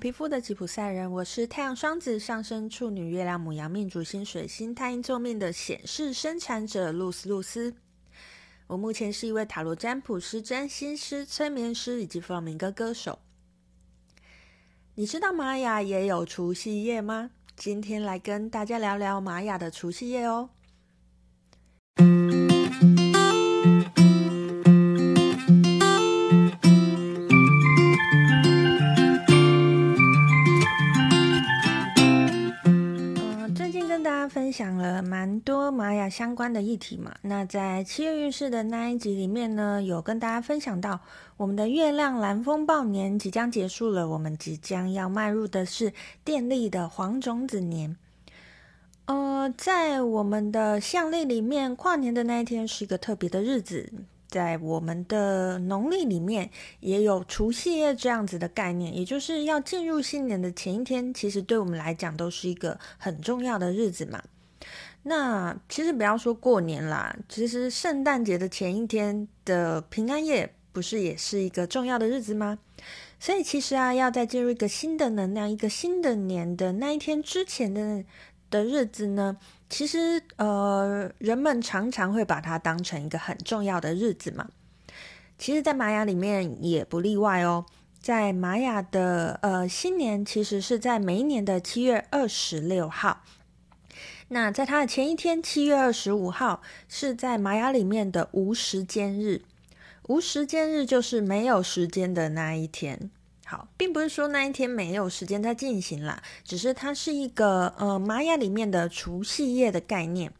皮肤的吉普赛人，我是太阳双子上升处女月亮母羊命主星水星太阴座命的显示生产者露丝露丝。我目前是一位塔罗占卜师、占星师、催眠师以及弗朗明哥歌手。你知道玛雅也有除夕夜吗？今天来跟大家聊聊玛雅的除夕夜哦。分享了蛮多玛雅相关的议题嘛，那在七月运势的那一集里面呢，有跟大家分享到我们的月亮蓝风暴年即将结束了，我们即将要迈入的是电力的黄种子年。呃，在我们的阳历里面，跨年的那一天是一个特别的日子，在我们的农历里面也有除夕夜这样子的概念，也就是要进入新年的前一天，其实对我们来讲都是一个很重要的日子嘛。那其实不要说过年啦，其实圣诞节的前一天的平安夜，不是也是一个重要的日子吗？所以其实啊，要在进入一个新的能量、一个新的年的那一天之前的的日子呢，其实呃，人们常常会把它当成一个很重要的日子嘛。其实，在玛雅里面也不例外哦。在玛雅的呃新年，其实是在每一年的七月二十六号。那在它的前一天，七月二十五号，是在玛雅里面的无时间日。无时间日就是没有时间的那一天。好，并不是说那一天没有时间在进行啦，只是它是一个呃玛雅里面的除夕夜的概念。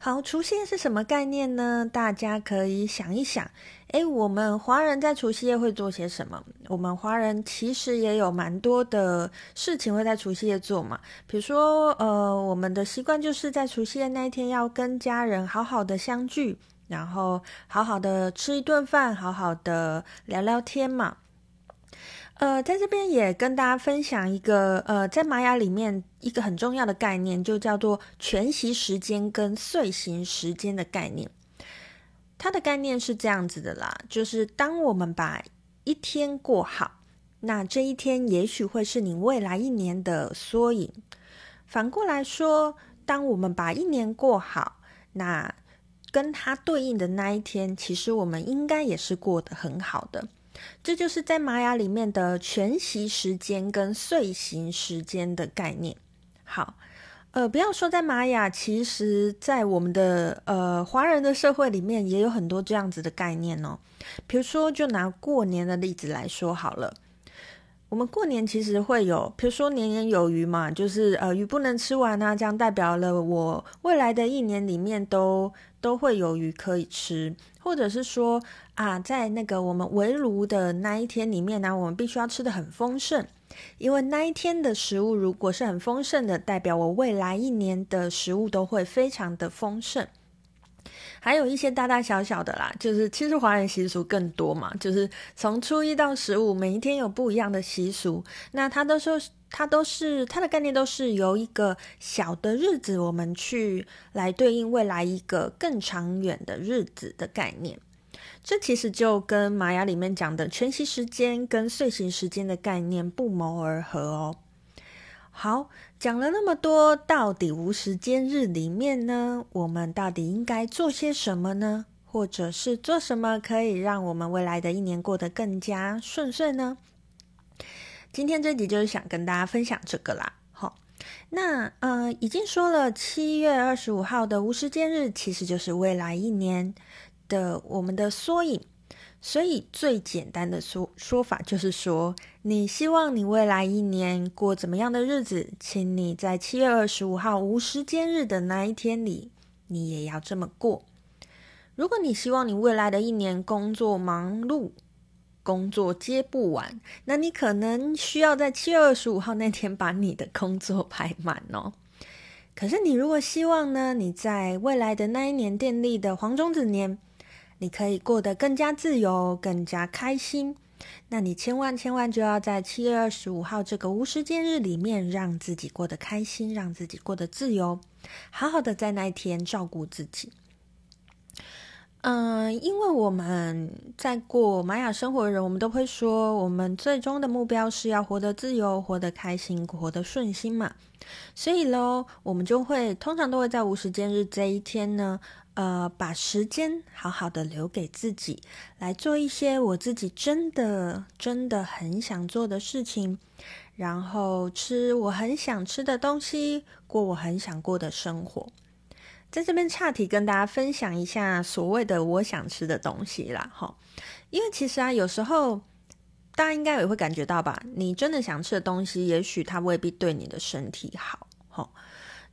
好，除夕夜是什么概念呢？大家可以想一想。诶，我们华人在除夕夜会做些什么？我们华人其实也有蛮多的事情会在除夕夜做嘛。比如说，呃，我们的习惯就是在除夕夜那一天要跟家人好好的相聚，然后好好的吃一顿饭，好好的聊聊天嘛。呃，在这边也跟大家分享一个，呃，在玛雅里面一个很重要的概念，就叫做全息时间跟岁型时间的概念。它的概念是这样子的啦，就是当我们把一天过好，那这一天也许会是你未来一年的缩影。反过来说，当我们把一年过好，那跟它对应的那一天，其实我们应该也是过得很好的。这就是在玛雅里面的全息时间跟碎行时间的概念。好。呃，不要说在玛雅，其实，在我们的呃华人的社会里面，也有很多这样子的概念哦。比如说，就拿过年的例子来说好了，我们过年其实会有，比如说年年有余嘛，就是呃鱼不能吃完啊，这样代表了我未来的一年里面都都会有鱼可以吃，或者是说啊，在那个我们围炉的那一天里面呢，我们必须要吃的很丰盛。因为那一天的食物如果是很丰盛的，代表我未来一年的食物都会非常的丰盛。还有一些大大小小的啦，就是其实华人习俗更多嘛，就是从初一到十五，每一天有不一样的习俗。那它都说，它都是它的概念都是由一个小的日子，我们去来对应未来一个更长远的日子的概念。这其实就跟玛雅里面讲的全息时间跟岁型时间的概念不谋而合哦。好，讲了那么多，到底无时间日里面呢，我们到底应该做些什么呢？或者是做什么可以让我们未来的一年过得更加顺遂呢？今天这集就是想跟大家分享这个啦。好，那呃，已经说了，七月二十五号的无时间日其实就是未来一年。的我们的缩影，所以最简单的说说法就是说，你希望你未来一年过怎么样的日子，请你在七月二十五号无时间日的那一天里，你也要这么过。如果你希望你未来的一年工作忙碌，工作接不完，那你可能需要在七月二十五号那天把你的工作排满哦。可是你如果希望呢，你在未来的那一年电力的黄种子年，你可以过得更加自由，更加开心。那你千万千万就要在七月二十五号这个无时间日里面，让自己过得开心，让自己过得自由，好好的在那一天照顾自己。嗯，因为我们在过玛雅生活的人，我们都会说，我们最终的目标是要活得自由、活得开心、活得顺心嘛。所以喽，我们就会通常都会在无时间日这一天呢，呃，把时间好好的留给自己，来做一些我自己真的真的很想做的事情，然后吃我很想吃的东西，过我很想过的生活。在这边岔题跟大家分享一下所谓的我想吃的东西啦，哈，因为其实啊，有时候大家应该也会感觉到吧，你真的想吃的东西，也许它未必对你的身体好，哈。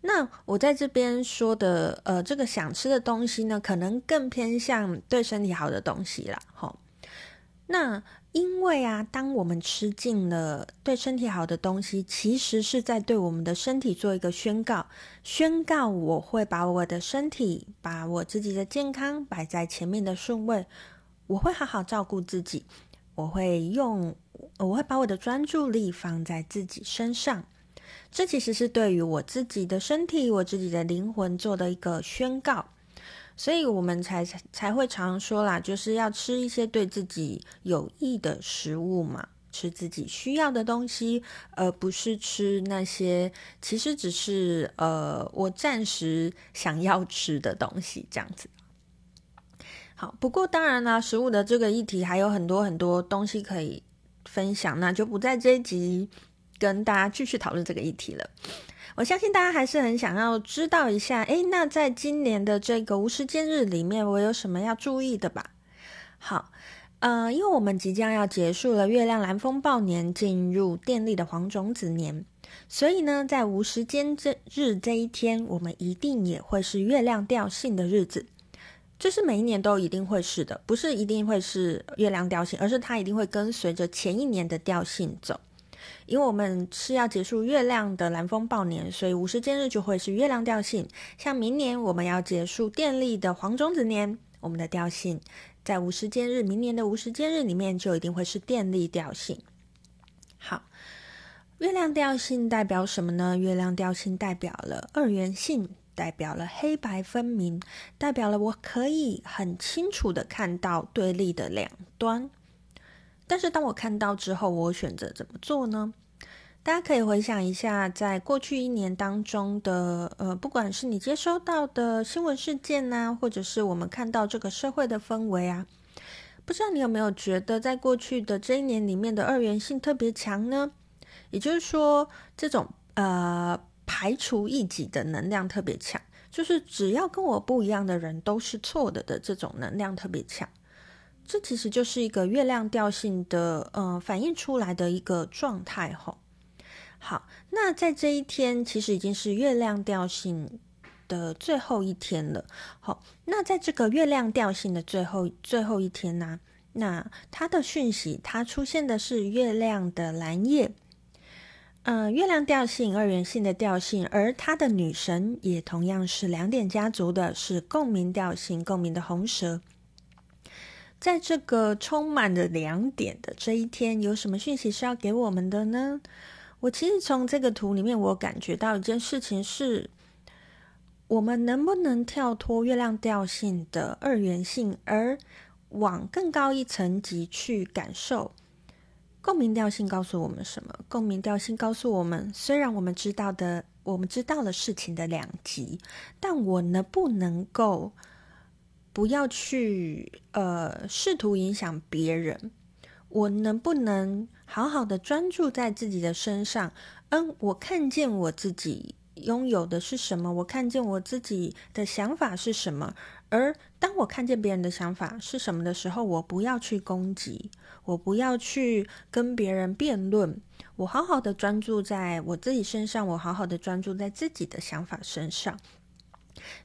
那我在这边说的，呃，这个想吃的东西呢，可能更偏向对身体好的东西啦，哈。那因为啊，当我们吃进了对身体好的东西，其实是在对我们的身体做一个宣告，宣告我会把我的身体、把我自己的健康摆在前面的顺位，我会好好照顾自己，我会用，我会把我的专注力放在自己身上，这其实是对于我自己的身体、我自己的灵魂做的一个宣告。所以我们才才会常说啦，就是要吃一些对自己有益的食物嘛，吃自己需要的东西，而不是吃那些其实只是呃我暂时想要吃的东西这样子。好，不过当然啦，食物的这个议题还有很多很多东西可以分享，那就不在这一集跟大家继续讨论这个议题了。我相信大家还是很想要知道一下，诶，那在今年的这个无时间日里面，我有什么要注意的吧？好，呃，因为我们即将要结束了月亮蓝风暴年，进入电力的黄种子年，所以呢，在无时间这日这一天，我们一定也会是月亮调性的日子，这是每一年都一定会是的，不是一定会是月亮调性，而是它一定会跟随着前一年的调性走。因为我们是要结束月亮的蓝风暴年，所以无时间日就会是月亮调性。像明年我们要结束电力的黄种子年，我们的调性在无时间日，明年的无时间日里面就一定会是电力调性。好，月亮调性代表什么呢？月亮调性代表了二元性，代表了黑白分明，代表了我可以很清楚的看到对立的两端。但是当我看到之后，我选择怎么做呢？大家可以回想一下，在过去一年当中的，呃，不管是你接收到的新闻事件呐，或者是我们看到这个社会的氛围啊，不知道你有没有觉得，在过去的这一年里面的二元性特别强呢？也就是说，这种呃排除异己的能量特别强，就是只要跟我不一样的人都是错的的这种能量特别强。这其实就是一个月亮调性的，呃，反映出来的一个状态吼。好，那在这一天，其实已经是月亮调性的最后一天了。好，那在这个月亮调性的最后最后一天呢，那它的讯息，它出现的是月亮的蓝夜，嗯、月亮调性二元性的调性，而它的女神也同样是两点家族的，是共鸣调性，共鸣的红蛇。在这个充满着两点的这一天，有什么讯息是要给我们的呢？我其实从这个图里面，我感觉到一件事情是：我们能不能跳脱月亮调性的二元性，而往更高一层级去感受共鸣调性告诉我们什么？共鸣调性告诉我们，虽然我们知道的，我们知道了事情的两极，但我能不能够？不要去呃试图影响别人，我能不能好好的专注在自己的身上？嗯，我看见我自己拥有的是什么？我看见我自己的想法是什么？而当我看见别人的想法是什么的时候，我不要去攻击，我不要去跟别人辩论，我好好的专注在我自己身上，我好好的专注在自己的想法身上。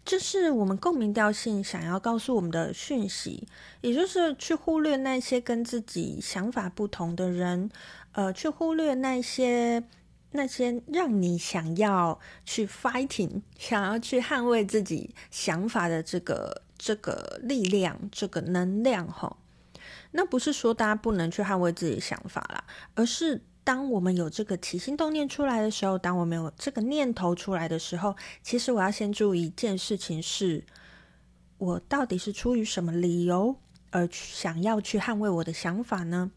这是我们共鸣调性想要告诉我们的讯息，也就是去忽略那些跟自己想法不同的人，呃，去忽略那些那些让你想要去 fighting、想要去捍卫自己想法的这个这个力量、这个能量。哈，那不是说大家不能去捍卫自己想法啦，而是。当我们有这个起心动念出来的时候，当我们有这个念头出来的时候，其实我要先注意一件事情是，我到底是出于什么理由而想要去捍卫我的想法呢？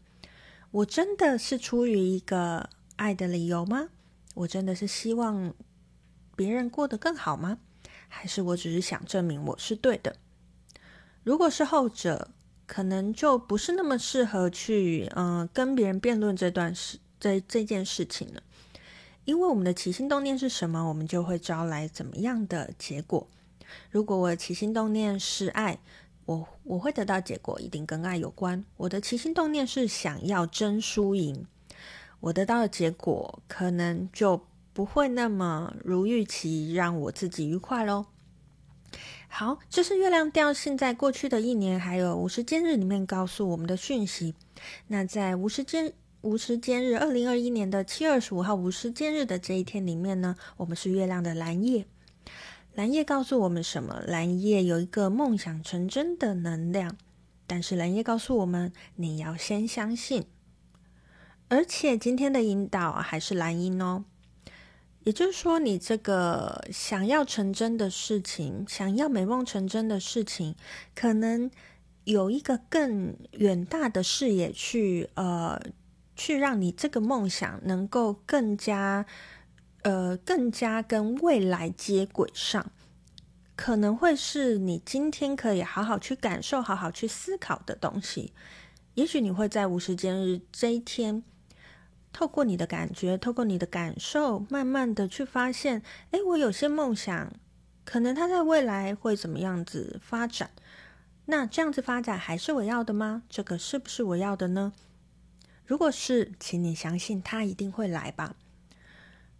我真的是出于一个爱的理由吗？我真的是希望别人过得更好吗？还是我只是想证明我是对的？如果是后者，可能就不是那么适合去嗯、跟别人辩论这段事这这件事情呢，因为我们的起心动念是什么，我们就会招来怎么样的结果。如果我的起心动念是爱。我我会得到结果，一定跟爱有关。我的起心动念是想要争输赢，我得到的结果可能就不会那么如预期，让我自己愉快喽。好，这是月亮调性在过去的一年，还有无时间日里面告诉我们的讯息。那在无时间无时间日，二零二一年的七月二十五号无时间日的这一天里面呢，我们是月亮的蓝夜。蓝夜告诉我们什么？蓝夜有一个梦想成真的能量，但是蓝夜告诉我们，你要先相信。而且今天的引导还是蓝音哦，也就是说，你这个想要成真的事情，想要美梦成真的事情，可能有一个更远大的视野去，呃，去让你这个梦想能够更加。呃，更加跟未来接轨上，可能会是你今天可以好好去感受、好好去思考的东西。也许你会在无时间日这一天，透过你的感觉，透过你的感受，慢慢的去发现，哎，我有些梦想，可能它在未来会怎么样子发展？那这样子发展还是我要的吗？这个是不是我要的呢？如果是，请你相信它一定会来吧。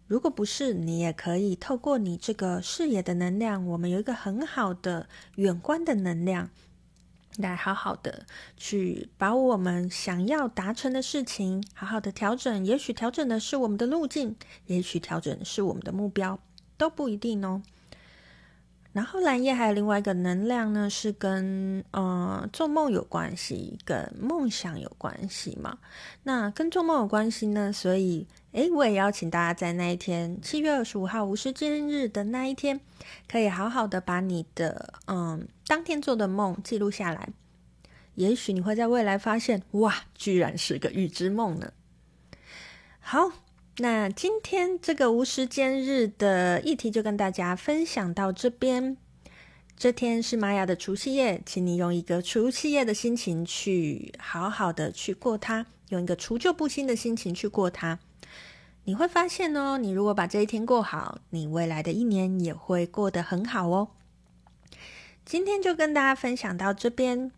如果不是，你也可以透过你这个视野的能量，我们有一个很好的远观的能量，来好好的去把我们想要达成的事情好好的调整。也许调整的是我们的路径，也许调整的是我们的目标，都不一定哦。然后蓝夜还有另外一个能量呢，是跟呃做梦有关系，跟梦想有关系嘛。那跟做梦有关系呢，所以诶，我也邀请大家在那一天，七月二十五号无时间日的那一天，可以好好的把你的嗯当天做的梦记录下来。也许你会在未来发现，哇，居然是个预知梦呢。好。那今天这个无时间日的议题就跟大家分享到这边。这天是玛雅的除夕夜，请你用一个除夕夜的心情去好好的去过它，用一个除旧布新的心情去过它。你会发现哦，你如果把这一天过好，你未来的一年也会过得很好哦。今天就跟大家分享到这边，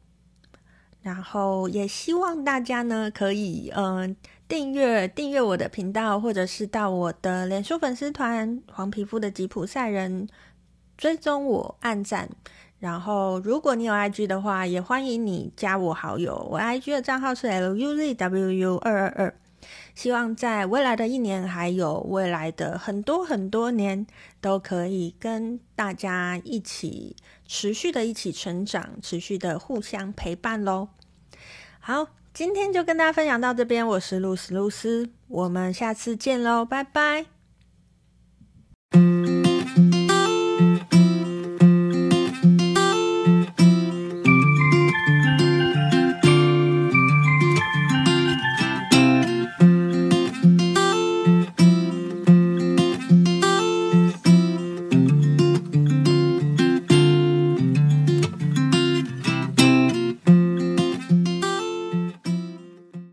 然后也希望大家呢可以嗯。呃订阅订阅我的频道，或者是到我的脸书粉丝团“黄皮肤的吉普赛人”追踪我、按赞。然后，如果你有 IG 的话，也欢迎你加我好友。我 IG 的账号是 LUZWU 二二二。希望在未来的一年，还有未来的很多很多年，都可以跟大家一起持续的一起成长，持续的互相陪伴喽。好。今天就跟大家分享到这边，我是露丝露丝，我们下次见喽，拜拜。